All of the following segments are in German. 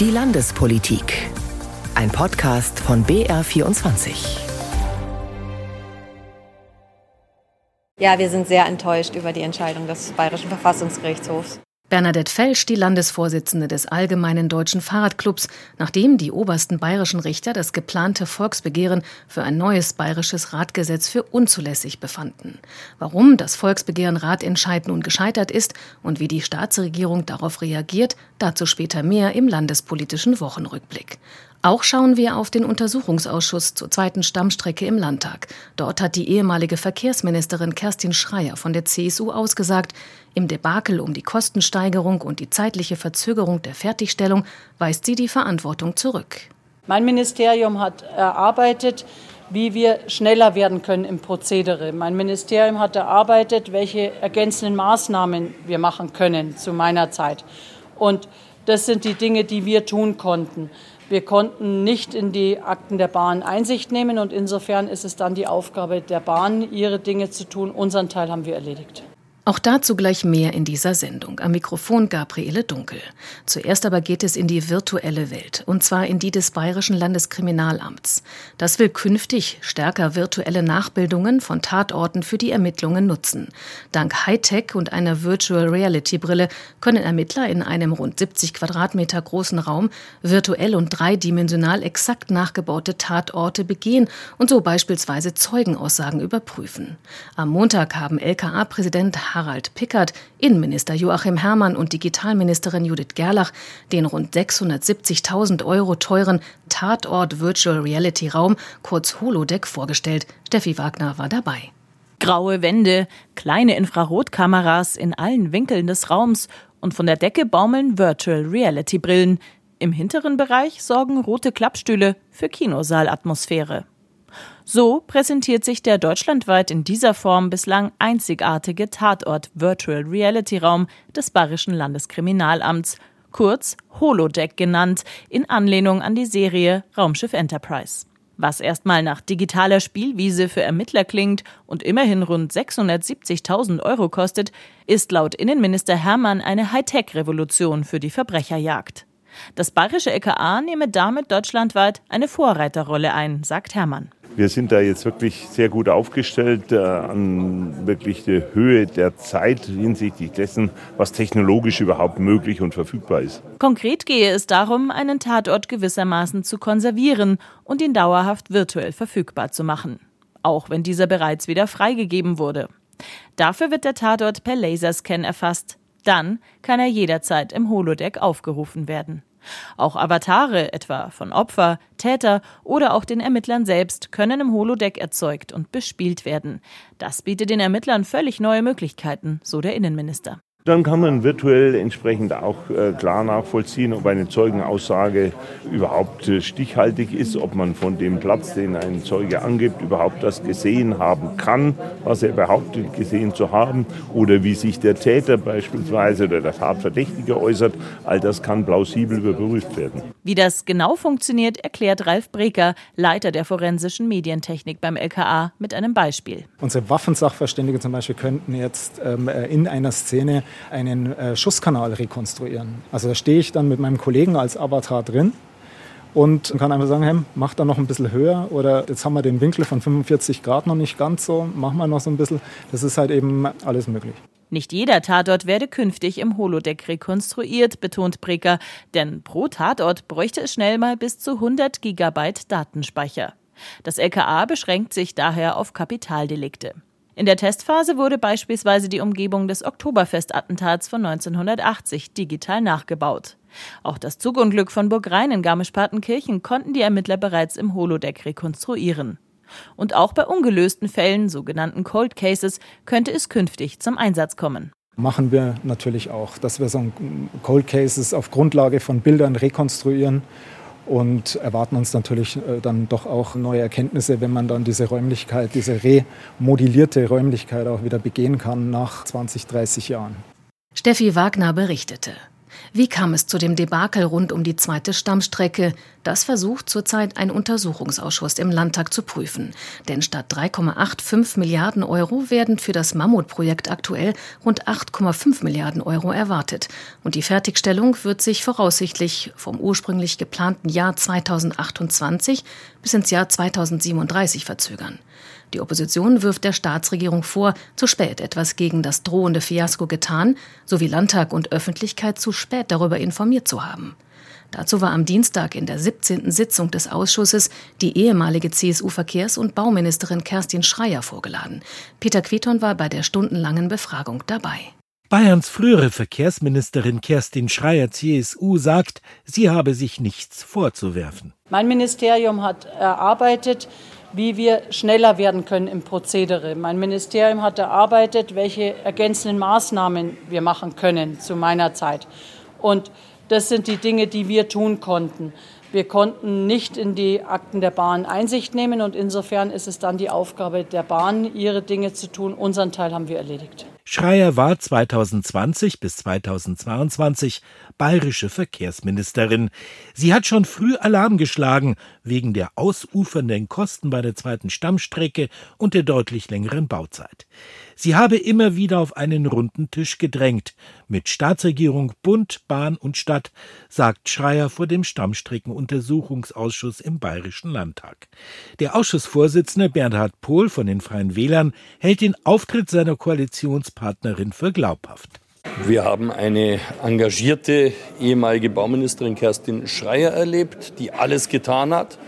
Die Landespolitik. Ein Podcast von BR24. Ja, wir sind sehr enttäuscht über die Entscheidung des Bayerischen Verfassungsgerichtshofs. Bernadette Felsch, die Landesvorsitzende des Allgemeinen Deutschen Fahrradclubs, nachdem die obersten bayerischen Richter das geplante Volksbegehren für ein neues bayerisches Radgesetz für unzulässig befanden. Warum das Volksbegehren Ratentscheid nun gescheitert ist und wie die Staatsregierung darauf reagiert, dazu später mehr im landespolitischen Wochenrückblick. Auch schauen wir auf den Untersuchungsausschuss zur zweiten Stammstrecke im Landtag. Dort hat die ehemalige Verkehrsministerin Kerstin Schreier von der CSU ausgesagt, im Debakel um die Kostensteigerung und die zeitliche Verzögerung der Fertigstellung weist sie die Verantwortung zurück. Mein Ministerium hat erarbeitet, wie wir schneller werden können im Prozedere. Mein Ministerium hat erarbeitet, welche ergänzenden Maßnahmen wir machen können zu meiner Zeit. Und das sind die Dinge, die wir tun konnten. Wir konnten nicht in die Akten der Bahn Einsicht nehmen und insofern ist es dann die Aufgabe der Bahn, ihre Dinge zu tun. Unseren Teil haben wir erledigt. Auch dazu gleich mehr in dieser Sendung. Am Mikrofon Gabriele Dunkel. Zuerst aber geht es in die virtuelle Welt, und zwar in die des Bayerischen Landeskriminalamts. Das will künftig stärker virtuelle Nachbildungen von Tatorten für die Ermittlungen nutzen. Dank Hightech und einer Virtual Reality Brille können Ermittler in einem rund 70 Quadratmeter großen Raum virtuell und dreidimensional exakt nachgebaute Tatorte begehen und so beispielsweise Zeugenaussagen überprüfen. Am Montag haben LKA-Präsident Harald Pickert, Innenminister Joachim Herrmann und Digitalministerin Judith Gerlach den rund 670.000 Euro teuren Tatort Virtual Reality Raum, kurz Holodeck, vorgestellt. Steffi Wagner war dabei. Graue Wände, kleine Infrarotkameras in allen Winkeln des Raums und von der Decke baumeln Virtual Reality Brillen. Im hinteren Bereich sorgen rote Klappstühle für Kinosaalatmosphäre. So präsentiert sich der deutschlandweit in dieser Form bislang einzigartige Tatort Virtual Reality Raum des Bayerischen Landeskriminalamts, kurz Holodeck genannt, in Anlehnung an die Serie Raumschiff Enterprise. Was erstmal nach digitaler Spielwiese für Ermittler klingt und immerhin rund 670.000 Euro kostet, ist laut Innenminister Hermann eine Hightech-Revolution für die Verbrecherjagd. Das bayerische LKA nehme damit deutschlandweit eine Vorreiterrolle ein, sagt Hermann. Wir sind da jetzt wirklich sehr gut aufgestellt äh, an wirklich der Höhe der Zeit hinsichtlich dessen, was technologisch überhaupt möglich und verfügbar ist. Konkret gehe es darum, einen Tatort gewissermaßen zu konservieren und ihn dauerhaft virtuell verfügbar zu machen. Auch wenn dieser bereits wieder freigegeben wurde. Dafür wird der Tatort per Laserscan erfasst. Dann kann er jederzeit im Holodeck aufgerufen werden. Auch Avatare, etwa von Opfer, Täter oder auch den Ermittlern selbst, können im Holodeck erzeugt und bespielt werden. Das bietet den Ermittlern völlig neue Möglichkeiten, so der Innenminister. Dann kann man virtuell entsprechend auch äh, klar nachvollziehen, ob eine Zeugenaussage überhaupt äh, stichhaltig ist, ob man von dem Platz, den ein Zeuge angibt, überhaupt das gesehen haben kann, was er behauptet gesehen zu haben, oder wie sich der Täter beispielsweise oder der Tatverdächtige äußert. All das kann plausibel überprüft werden. Wie das genau funktioniert, erklärt Ralf Breker, Leiter der forensischen Medientechnik beim LKA, mit einem Beispiel. Unsere Waffensachverständige zum Beispiel könnten jetzt ähm, äh, in einer Szene einen äh, Schusskanal rekonstruieren. Also da stehe ich dann mit meinem Kollegen als Avatar drin und kann einfach sagen, hey, mach da noch ein bisschen höher oder jetzt haben wir den Winkel von 45 Grad noch nicht ganz so, machen wir noch so ein bisschen. Das ist halt eben alles möglich. Nicht jeder Tatort werde künftig im Holodeck rekonstruiert, betont Breker, denn pro Tatort bräuchte es schnell mal bis zu 100 Gigabyte Datenspeicher. Das LKA beschränkt sich daher auf Kapitaldelikte. In der Testphase wurde beispielsweise die Umgebung des Oktoberfestattentats von 1980 digital nachgebaut. Auch das Zugunglück von Burg Rhein in Garmisch-Partenkirchen konnten die Ermittler bereits im Holodeck rekonstruieren. Und auch bei ungelösten Fällen, sogenannten Cold Cases, könnte es künftig zum Einsatz kommen. Machen wir natürlich auch, dass wir so Cold Cases auf Grundlage von Bildern rekonstruieren und erwarten uns natürlich äh, dann doch auch neue Erkenntnisse, wenn man dann diese Räumlichkeit, diese remodellierte Räumlichkeit auch wieder begehen kann nach 20, 30 Jahren. Steffi Wagner berichtete. Wie kam es zu dem Debakel rund um die zweite Stammstrecke? Das versucht zurzeit ein Untersuchungsausschuss im Landtag zu prüfen. Denn statt 3,85 Milliarden Euro werden für das Mammutprojekt aktuell rund 8,5 Milliarden Euro erwartet. Und die Fertigstellung wird sich voraussichtlich vom ursprünglich geplanten Jahr 2028 bis ins Jahr 2037 verzögern. Die Opposition wirft der Staatsregierung vor, zu spät etwas gegen das drohende Fiasko getan, sowie Landtag und Öffentlichkeit zu spät darüber informiert zu haben. Dazu war am Dienstag in der 17. Sitzung des Ausschusses die ehemalige CSU-Verkehrs- und Bauministerin Kerstin Schreier vorgeladen. Peter Queton war bei der stundenlangen Befragung dabei. Bayerns frühere Verkehrsministerin Kerstin Schreier CSU sagt, sie habe sich nichts vorzuwerfen. Mein Ministerium hat erarbeitet, wie wir schneller werden können im Prozedere. Mein Ministerium hat erarbeitet, welche ergänzenden Maßnahmen wir machen können zu meiner Zeit. Und das sind die Dinge, die wir tun konnten. Wir konnten nicht in die Akten der Bahn Einsicht nehmen und insofern ist es dann die Aufgabe der Bahn, ihre Dinge zu tun. Unseren Teil haben wir erledigt. Schreier war 2020 bis 2022 bayerische Verkehrsministerin. Sie hat schon früh Alarm geschlagen wegen der ausufernden Kosten bei der zweiten Stammstrecke und der deutlich längeren Bauzeit. Sie habe immer wieder auf einen runden Tisch gedrängt, mit Staatsregierung, Bund, Bahn und Stadt, sagt Schreier vor dem Stammstreckenuntersuchungsausschuss im Bayerischen Landtag. Der Ausschussvorsitzende Bernhard Pohl von den Freien Wählern hält den Auftritt seiner Koalitionspartnerin für glaubhaft. Wir haben eine engagierte ehemalige Bauministerin Kerstin Schreier erlebt, die alles getan hat,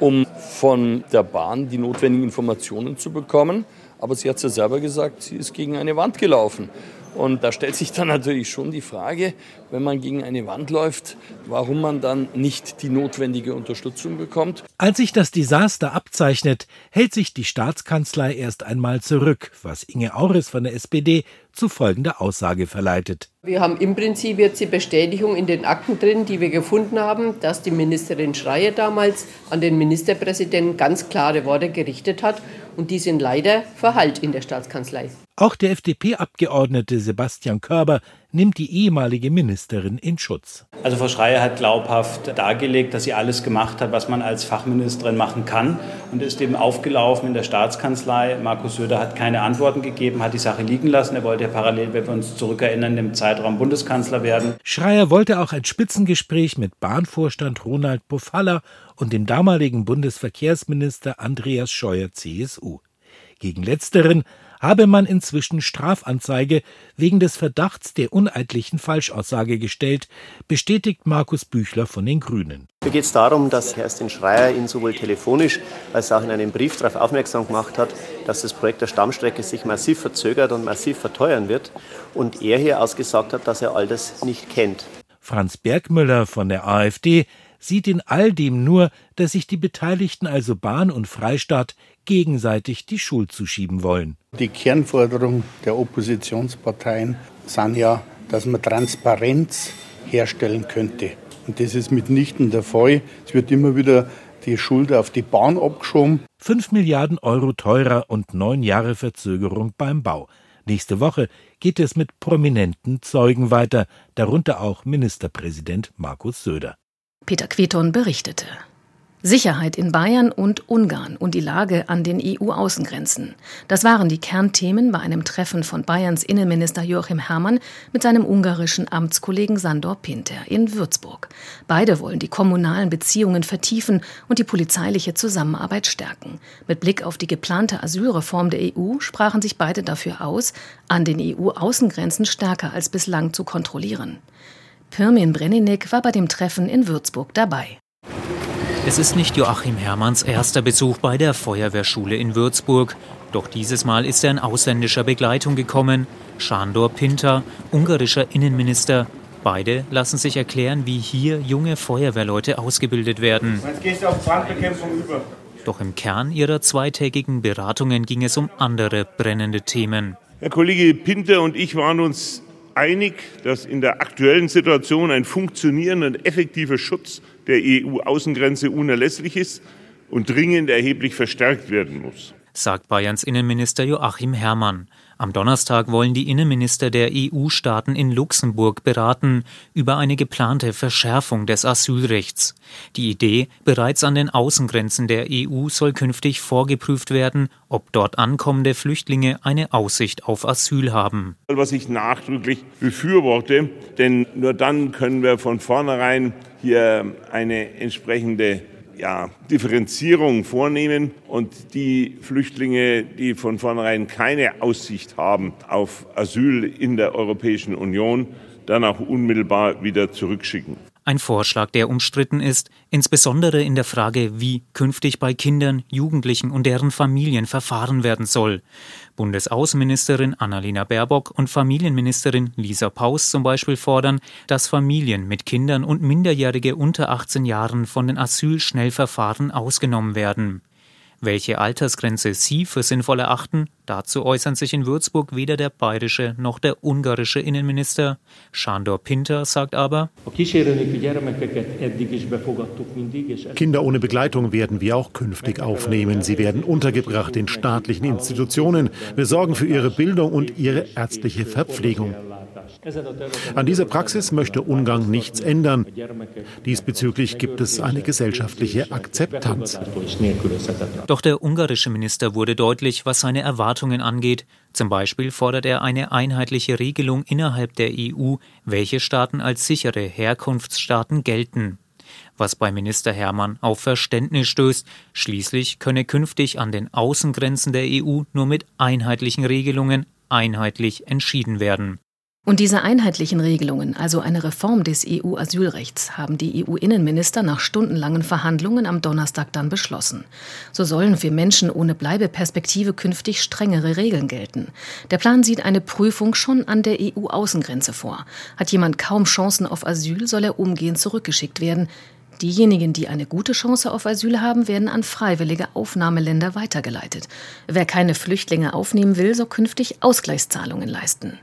um von der Bahn die notwendigen Informationen zu bekommen. Aber sie hat es ja selber gesagt, sie ist gegen eine Wand gelaufen. Und da stellt sich dann natürlich schon die Frage, wenn man gegen eine Wand läuft, warum man dann nicht die notwendige Unterstützung bekommt. Als sich das Desaster abzeichnet, hält sich die Staatskanzlei erst einmal zurück, was Inge Auris von der SPD zu folgender Aussage verleitet. Wir haben im Prinzip jetzt die Bestätigung in den Akten drin, die wir gefunden haben, dass die Ministerin Schreier damals an den Ministerpräsidenten ganz klare Worte gerichtet hat und die sind leider verhallt in der Staatskanzlei. Auch der FDP-Abgeordnete Sebastian Körber nimmt die ehemalige Ministerin in Schutz. Also Frau Schreier hat glaubhaft dargelegt, dass sie alles gemacht hat, was man als Fachministerin machen kann und ist eben aufgelaufen in der Staatskanzlei. Markus Söder hat keine Antworten gegeben, hat die Sache liegen lassen. Er wollte ja parallel, wenn wir uns zurückerinnern, im Zeitraum Bundeskanzler werden. Schreier wollte auch ein Spitzengespräch mit Bahnvorstand Ronald Pofalla und dem damaligen Bundesverkehrsminister Andreas Scheuer CSU. Gegen letzteren habe man inzwischen Strafanzeige wegen des Verdachts der uneidlichen Falschaussage gestellt, bestätigt Markus Büchler von den Grünen. Mir geht es darum, dass Kerstin Schreier ihn sowohl telefonisch als auch in einem Brief darauf aufmerksam gemacht hat, dass das Projekt der Stammstrecke sich massiv verzögert und massiv verteuern wird und er hier ausgesagt hat, dass er all das nicht kennt. Franz Bergmüller von der AfD sieht in all dem nur, dass sich die Beteiligten, also Bahn und Freistaat, gegenseitig die Schuld zuschieben wollen. Die Kernforderung der Oppositionsparteien sind ja, dass man Transparenz herstellen könnte. Und das ist mitnichten der Fall. Es wird immer wieder die Schuld auf die Bahn abgeschoben. Fünf Milliarden Euro teurer und neun Jahre Verzögerung beim Bau. Nächste Woche geht es mit prominenten Zeugen weiter, darunter auch Ministerpräsident Markus Söder. Peter Queton berichtete. Sicherheit in Bayern und Ungarn und die Lage an den EU-Außengrenzen. Das waren die Kernthemen bei einem Treffen von Bayerns Innenminister Joachim Herrmann mit seinem ungarischen Amtskollegen Sandor Pinter in Würzburg. Beide wollen die kommunalen Beziehungen vertiefen und die polizeiliche Zusammenarbeit stärken. Mit Blick auf die geplante Asylreform der EU sprachen sich beide dafür aus, an den EU-Außengrenzen stärker als bislang zu kontrollieren. Pirmin Brenninek war bei dem Treffen in Würzburg dabei. Es ist nicht Joachim Herrmanns erster Besuch bei der Feuerwehrschule in Würzburg. Doch dieses Mal ist er in ausländischer Begleitung gekommen. Sándor Pinter, ungarischer Innenminister. Beide lassen sich erklären, wie hier junge Feuerwehrleute ausgebildet werden. Jetzt gehst du auf Brandbekämpfung über. Doch im Kern ihrer zweitägigen Beratungen ging es um andere brennende Themen. Herr Kollege Pinter und ich waren uns einig, dass in der aktuellen Situation ein funktionierender und effektiver Schutz der EU-Außengrenze unerlässlich ist und dringend erheblich verstärkt werden muss. Sagt Bayerns Innenminister Joachim Herrmann. Am Donnerstag wollen die Innenminister der EU-Staaten in Luxemburg beraten über eine geplante Verschärfung des Asylrechts. Die Idee, bereits an den Außengrenzen der EU soll künftig vorgeprüft werden, ob dort ankommende Flüchtlinge eine Aussicht auf Asyl haben. Was ich nachdrücklich befürworte, denn nur dann können wir von vornherein hier eine entsprechende ja, Differenzierung vornehmen und die Flüchtlinge, die von vornherein keine Aussicht haben auf Asyl in der Europäischen Union, dann auch unmittelbar wieder zurückschicken. Ein Vorschlag, der umstritten ist, insbesondere in der Frage, wie künftig bei Kindern, Jugendlichen und deren Familien verfahren werden soll. Bundesaußenministerin Annalena Baerbock und Familienministerin Lisa Paus zum Beispiel fordern, dass Familien mit Kindern und Minderjährige unter 18 Jahren von den Asylschnellverfahren ausgenommen werden. Welche Altersgrenze Sie für sinnvoll erachten, dazu äußern sich in Würzburg weder der bayerische noch der ungarische Innenminister. Sándor Pinter sagt aber, Kinder ohne Begleitung werden wir auch künftig aufnehmen. Sie werden untergebracht in staatlichen Institutionen. Wir sorgen für ihre Bildung und ihre ärztliche Verpflegung. An dieser Praxis möchte Ungarn nichts ändern. Diesbezüglich gibt es eine gesellschaftliche Akzeptanz. Doch der ungarische Minister wurde deutlich, was seine Erwartungen angeht. Zum Beispiel fordert er eine einheitliche Regelung innerhalb der EU, welche Staaten als sichere Herkunftsstaaten gelten was bei Minister Hermann auf Verständnis stößt. Schließlich könne künftig an den Außengrenzen der EU nur mit einheitlichen Regelungen einheitlich entschieden werden. Und diese einheitlichen Regelungen, also eine Reform des EU-Asylrechts, haben die EU-Innenminister nach stundenlangen Verhandlungen am Donnerstag dann beschlossen. So sollen für Menschen ohne Bleibeperspektive künftig strengere Regeln gelten. Der Plan sieht eine Prüfung schon an der EU-Außengrenze vor. Hat jemand kaum Chancen auf Asyl, soll er umgehend zurückgeschickt werden. Diejenigen, die eine gute Chance auf Asyl haben, werden an freiwillige Aufnahmeländer weitergeleitet. Wer keine Flüchtlinge aufnehmen will, soll künftig Ausgleichszahlungen leisten.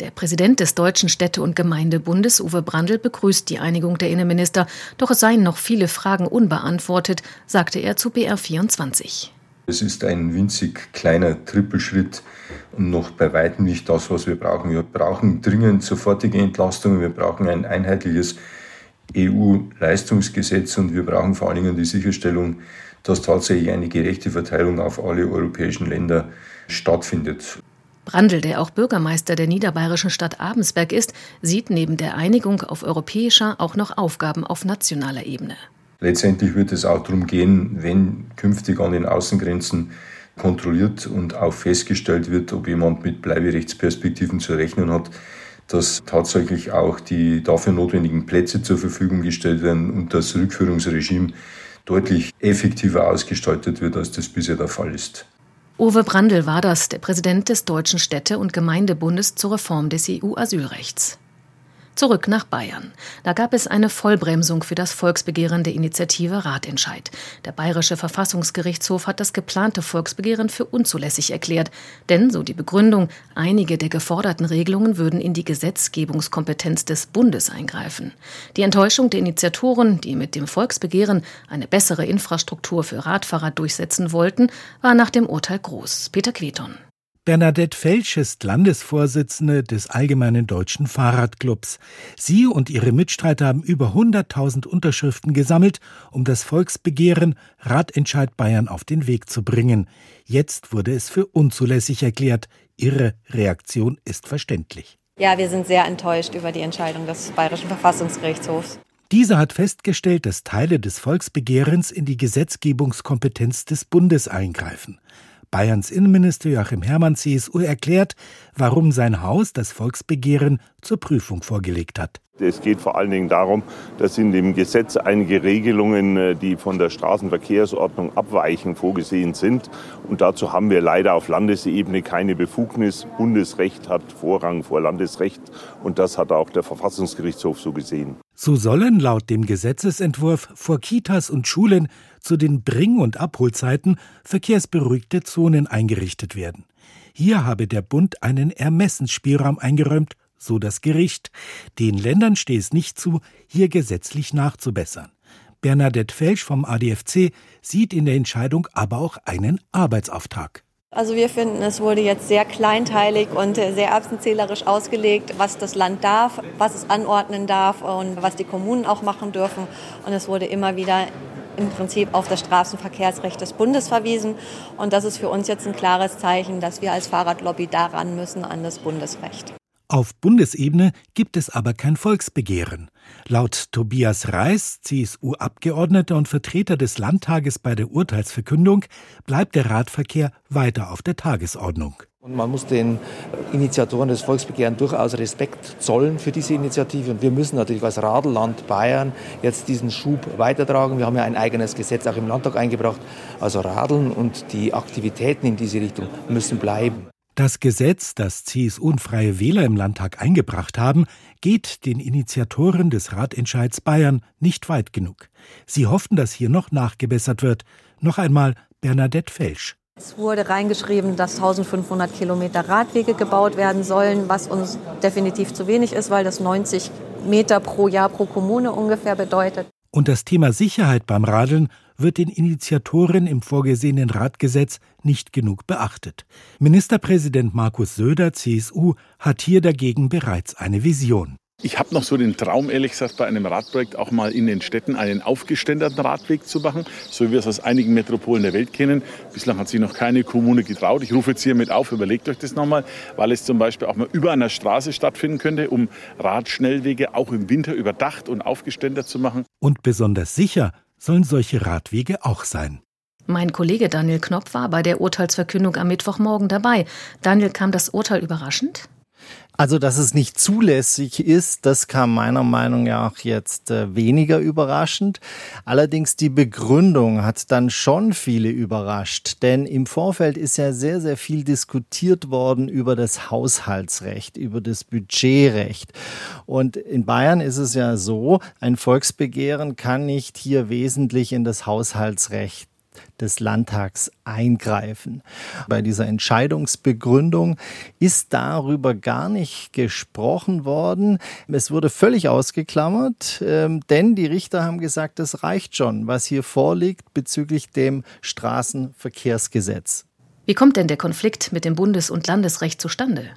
Der Präsident des Deutschen Städte- und Gemeindebundes, Uwe Brandl, begrüßt die Einigung der Innenminister, doch es seien noch viele Fragen unbeantwortet, sagte er zu BR24. Es ist ein winzig kleiner Trippelschritt und noch bei weitem nicht das, was wir brauchen. Wir brauchen dringend sofortige Entlastungen, wir brauchen ein einheitliches EU-Leistungsgesetz und wir brauchen vor allen Dingen die Sicherstellung, dass tatsächlich eine gerechte Verteilung auf alle europäischen Länder stattfindet. Brandl, der auch Bürgermeister der niederbayerischen Stadt Abensberg ist, sieht neben der Einigung auf europäischer auch noch Aufgaben auf nationaler Ebene. Letztendlich wird es auch darum gehen, wenn künftig an den Außengrenzen kontrolliert und auch festgestellt wird, ob jemand mit Bleiberechtsperspektiven zu rechnen hat, dass tatsächlich auch die dafür notwendigen Plätze zur Verfügung gestellt werden und das Rückführungsregime deutlich effektiver ausgestaltet wird, als das bisher der Fall ist. Uwe Brandl war das, der Präsident des Deutschen Städte- und Gemeindebundes zur Reform des EU-Asylrechts. Zurück nach Bayern. Da gab es eine Vollbremsung für das Volksbegehren der Initiative Ratentscheid. Der Bayerische Verfassungsgerichtshof hat das geplante Volksbegehren für unzulässig erklärt. Denn, so die Begründung, einige der geforderten Regelungen würden in die Gesetzgebungskompetenz des Bundes eingreifen. Die Enttäuschung der Initiatoren, die mit dem Volksbegehren eine bessere Infrastruktur für Radfahrer durchsetzen wollten, war nach dem Urteil groß. Peter Queton. Bernadette Felsch ist Landesvorsitzende des Allgemeinen Deutschen Fahrradclubs. Sie und ihre Mitstreiter haben über 100.000 Unterschriften gesammelt, um das Volksbegehren Radentscheid Bayern auf den Weg zu bringen. Jetzt wurde es für unzulässig erklärt. Ihre Reaktion ist verständlich. Ja, wir sind sehr enttäuscht über die Entscheidung des Bayerischen Verfassungsgerichtshofs. Dieser hat festgestellt, dass Teile des Volksbegehrens in die Gesetzgebungskompetenz des Bundes eingreifen. Bayerns Innenminister Joachim Herrmann CSU erklärt, warum sein Haus das Volksbegehren zur Prüfung vorgelegt hat. Es geht vor allen Dingen darum, dass in dem Gesetz einige Regelungen, äh, die von der Straßenverkehrsordnung abweichen, vorgesehen sind. Und dazu haben wir leider auf Landesebene keine Befugnis. Bundesrecht hat Vorrang vor Landesrecht. Und das hat auch der Verfassungsgerichtshof so gesehen. So sollen laut dem Gesetzesentwurf vor Kitas und Schulen zu den Bring- und Abholzeiten verkehrsberuhigte Zonen eingerichtet werden. Hier habe der Bund einen Ermessensspielraum eingeräumt, so das Gericht. Den Ländern stehe es nicht zu, hier gesetzlich nachzubessern. Bernadette Felsch vom ADFC sieht in der Entscheidung aber auch einen Arbeitsauftrag. Also wir finden, es wurde jetzt sehr kleinteilig und sehr erbsenzählerisch ausgelegt, was das Land darf, was es anordnen darf und was die Kommunen auch machen dürfen. Und es wurde immer wieder im Prinzip auf das Straßenverkehrsrecht des Bundes verwiesen. Und das ist für uns jetzt ein klares Zeichen, dass wir als Fahrradlobby daran müssen an das Bundesrecht. Auf Bundesebene gibt es aber kein Volksbegehren. Laut Tobias Reis, CSU-Abgeordneter und Vertreter des Landtages bei der Urteilsverkündung, bleibt der Radverkehr weiter auf der Tagesordnung. Und man muss den Initiatoren des Volksbegehrens durchaus Respekt zollen für diese Initiative. Und wir müssen natürlich als Radelland Bayern jetzt diesen Schub weitertragen. Wir haben ja ein eigenes Gesetz auch im Landtag eingebracht. Also Radeln und die Aktivitäten in diese Richtung müssen bleiben. Das Gesetz, das CSU und Freie Wähler im Landtag eingebracht haben, geht den Initiatoren des Ratentscheids Bayern nicht weit genug. Sie hofften, dass hier noch nachgebessert wird. Noch einmal Bernadette Felsch. Es wurde reingeschrieben, dass 1500 Kilometer Radwege gebaut werden sollen, was uns definitiv zu wenig ist, weil das 90 Meter pro Jahr pro Kommune ungefähr bedeutet. Und das Thema Sicherheit beim Radeln wird den Initiatoren im vorgesehenen Radgesetz nicht genug beachtet. Ministerpräsident Markus Söder, CSU, hat hier dagegen bereits eine Vision. Ich habe noch so den Traum, ehrlich gesagt, bei einem Radprojekt auch mal in den Städten einen aufgeständerten Radweg zu machen, so wie wir es aus einigen Metropolen der Welt kennen. Bislang hat sich noch keine Kommune getraut. Ich rufe jetzt hiermit auf, überlegt euch das nochmal, weil es zum Beispiel auch mal über einer Straße stattfinden könnte, um Radschnellwege auch im Winter überdacht und aufgeständert zu machen. Und besonders sicher sollen solche Radwege auch sein. Mein Kollege Daniel Knopf war bei der Urteilsverkündung am Mittwochmorgen dabei. Daniel, kam das Urteil überraschend? Also, dass es nicht zulässig ist, das kam meiner Meinung nach jetzt äh, weniger überraschend. Allerdings die Begründung hat dann schon viele überrascht, denn im Vorfeld ist ja sehr, sehr viel diskutiert worden über das Haushaltsrecht, über das Budgetrecht. Und in Bayern ist es ja so, ein Volksbegehren kann nicht hier wesentlich in das Haushaltsrecht des Landtags eingreifen. Bei dieser Entscheidungsbegründung ist darüber gar nicht gesprochen worden. Es wurde völlig ausgeklammert, ähm, denn die Richter haben gesagt, es reicht schon, was hier vorliegt bezüglich dem Straßenverkehrsgesetz. Wie kommt denn der Konflikt mit dem Bundes- und Landesrecht zustande?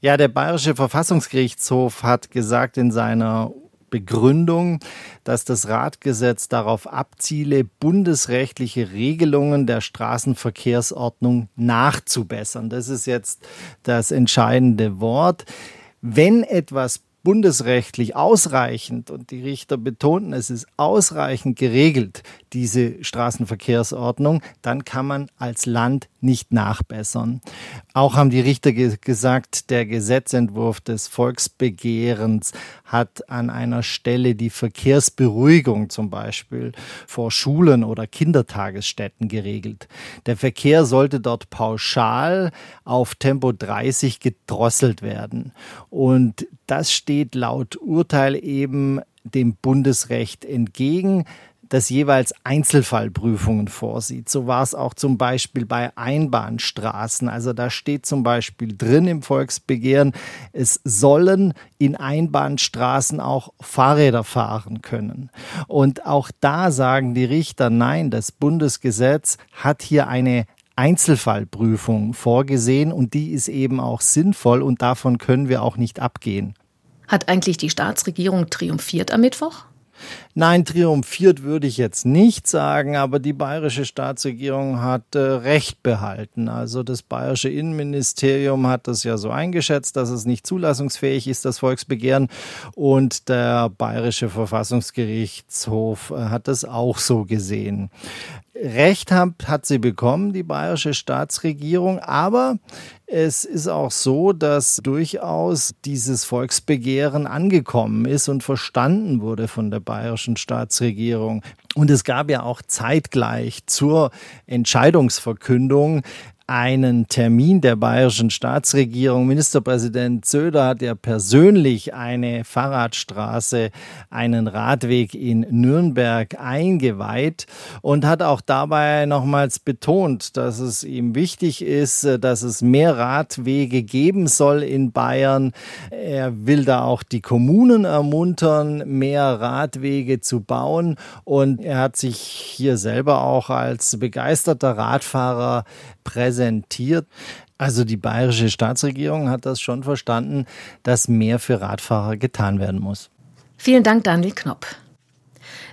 Ja, der Bayerische Verfassungsgerichtshof hat gesagt in seiner Begründung, dass das Radgesetz darauf abziele, bundesrechtliche Regelungen der Straßenverkehrsordnung nachzubessern. Das ist jetzt das entscheidende Wort. Wenn etwas bundesrechtlich ausreichend, und die Richter betonten, es ist ausreichend geregelt, diese Straßenverkehrsordnung, dann kann man als Land nicht nachbessern. Auch haben die Richter ge gesagt, der Gesetzentwurf des Volksbegehrens hat an einer Stelle die Verkehrsberuhigung zum Beispiel vor Schulen oder Kindertagesstätten geregelt. Der Verkehr sollte dort pauschal auf Tempo 30 gedrosselt werden. Und das steht laut Urteil eben dem Bundesrecht entgegen das jeweils Einzelfallprüfungen vorsieht. So war es auch zum Beispiel bei Einbahnstraßen. Also da steht zum Beispiel drin im Volksbegehren, es sollen in Einbahnstraßen auch Fahrräder fahren können. Und auch da sagen die Richter, nein, das Bundesgesetz hat hier eine Einzelfallprüfung vorgesehen und die ist eben auch sinnvoll und davon können wir auch nicht abgehen. Hat eigentlich die Staatsregierung triumphiert am Mittwoch? Nein, triumphiert würde ich jetzt nicht sagen, aber die bayerische Staatsregierung hat äh, Recht behalten. Also das bayerische Innenministerium hat das ja so eingeschätzt, dass es nicht zulassungsfähig ist, das Volksbegehren. Und der bayerische Verfassungsgerichtshof äh, hat das auch so gesehen. Recht hat, hat sie bekommen, die bayerische Staatsregierung, aber es ist auch so, dass durchaus dieses Volksbegehren angekommen ist und verstanden wurde von der bayerischen Staatsregierung. Und es gab ja auch zeitgleich zur Entscheidungsverkündung einen Termin der bayerischen Staatsregierung. Ministerpräsident Söder hat ja persönlich eine Fahrradstraße, einen Radweg in Nürnberg eingeweiht und hat auch dabei nochmals betont, dass es ihm wichtig ist, dass es mehr Radwege geben soll in Bayern. Er will da auch die Kommunen ermuntern, mehr Radwege zu bauen und er hat sich hier selber auch als begeisterter Radfahrer präsentiert. Also die bayerische Staatsregierung hat das schon verstanden, dass mehr für Radfahrer getan werden muss. Vielen Dank, Daniel Knopp.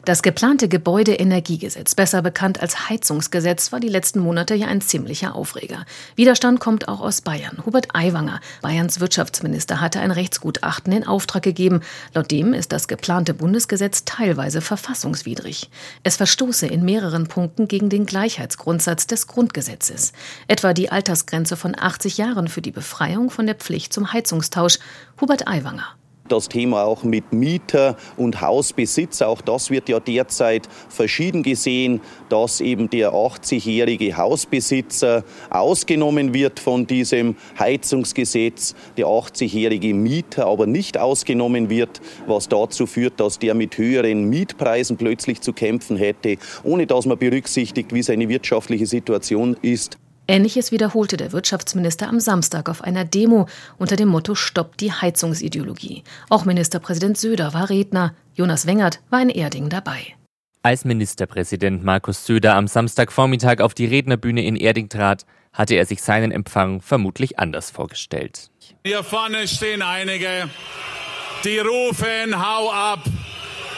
Das geplante Gebäudeenergiegesetz, besser bekannt als Heizungsgesetz, war die letzten Monate ja ein ziemlicher Aufreger. Widerstand kommt auch aus Bayern. Hubert Aiwanger, Bayerns Wirtschaftsminister, hatte ein Rechtsgutachten in Auftrag gegeben. Laut dem ist das geplante Bundesgesetz teilweise verfassungswidrig. Es verstoße in mehreren Punkten gegen den Gleichheitsgrundsatz des Grundgesetzes. Etwa die Altersgrenze von 80 Jahren für die Befreiung von der Pflicht zum Heizungstausch. Hubert Aiwanger das Thema auch mit Mieter und Hausbesitzer. Auch das wird ja derzeit verschieden gesehen, dass eben der 80-jährige Hausbesitzer ausgenommen wird von diesem Heizungsgesetz, der 80-jährige Mieter aber nicht ausgenommen wird, was dazu führt, dass der mit höheren Mietpreisen plötzlich zu kämpfen hätte, ohne dass man berücksichtigt, wie seine wirtschaftliche Situation ist. Ähnliches wiederholte der Wirtschaftsminister am Samstag auf einer Demo unter dem Motto Stopp die Heizungsideologie. Auch Ministerpräsident Söder war Redner. Jonas Wengert war in Erding dabei. Als Ministerpräsident Markus Söder am Samstagvormittag auf die Rednerbühne in Erding trat, hatte er sich seinen Empfang vermutlich anders vorgestellt. Hier vorne stehen einige, die rufen, hau ab,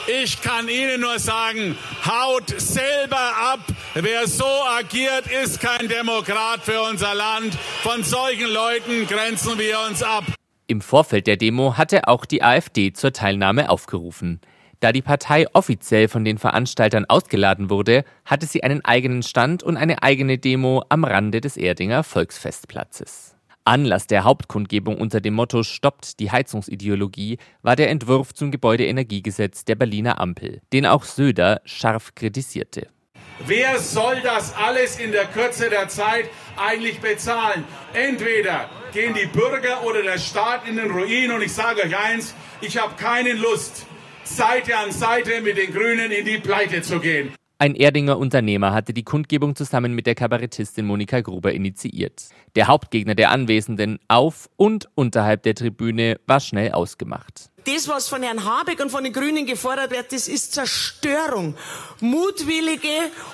ich kann Ihnen nur sagen, haut selber ab. Wer so agiert, ist kein Demokrat für unser Land. Von solchen Leuten grenzen wir uns ab. Im Vorfeld der Demo hatte auch die AfD zur Teilnahme aufgerufen. Da die Partei offiziell von den Veranstaltern ausgeladen wurde, hatte sie einen eigenen Stand und eine eigene Demo am Rande des Erdinger Volksfestplatzes. Anlass der Hauptkundgebung unter dem Motto Stoppt die Heizungsideologie war der Entwurf zum Gebäudeenergiegesetz der Berliner Ampel, den auch Söder scharf kritisierte. Wer soll das alles in der Kürze der Zeit eigentlich bezahlen? Entweder gehen die Bürger oder der Staat in den Ruin und ich sage euch eins, ich habe keine Lust, Seite an Seite mit den Grünen in die Pleite zu gehen. Ein Erdinger Unternehmer hatte die Kundgebung zusammen mit der Kabarettistin Monika Gruber initiiert. Der Hauptgegner der Anwesenden auf und unterhalb der Tribüne war schnell ausgemacht. Das, was von Herrn Habeck und von den Grünen gefordert wird, das ist Zerstörung. Mutwillige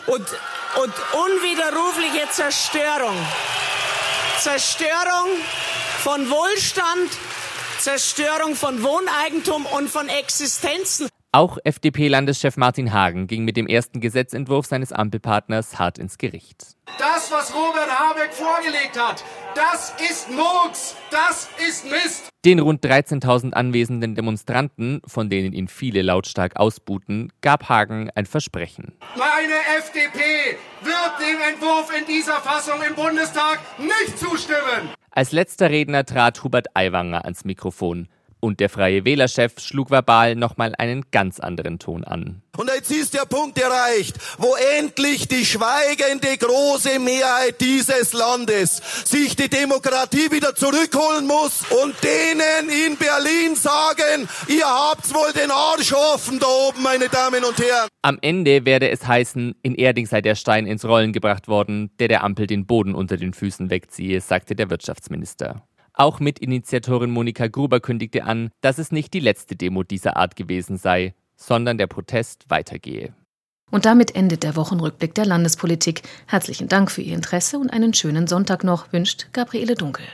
und, und unwiderrufliche Zerstörung. Zerstörung von Wohlstand, Zerstörung von Wohneigentum und von Existenzen. Auch FDP-Landeschef Martin Hagen ging mit dem ersten Gesetzentwurf seines Ampelpartners hart ins Gericht. Das, was Robert Habeck vorgelegt hat, das ist Murks, das ist Mist. Den rund 13.000 anwesenden Demonstranten, von denen ihn viele lautstark ausbuhten, gab Hagen ein Versprechen. Meine FDP wird dem Entwurf in dieser Fassung im Bundestag nicht zustimmen. Als letzter Redner trat Hubert Aiwanger ans Mikrofon. Und der Freie Wählerchef schlug verbal nochmal einen ganz anderen Ton an. Und jetzt ist der Punkt erreicht, wo endlich die schweigende große Mehrheit dieses Landes sich die Demokratie wieder zurückholen muss und denen in Berlin sagen, ihr habt wohl den Arsch offen da oben, meine Damen und Herren. Am Ende werde es heißen, in Erding sei der Stein ins Rollen gebracht worden, der der Ampel den Boden unter den Füßen wegziehe, sagte der Wirtschaftsminister. Auch Mitinitiatorin Monika Gruber kündigte an, dass es nicht die letzte Demo dieser Art gewesen sei, sondern der Protest weitergehe. Und damit endet der Wochenrückblick der Landespolitik. Herzlichen Dank für Ihr Interesse und einen schönen Sonntag noch, wünscht Gabriele Dunkel.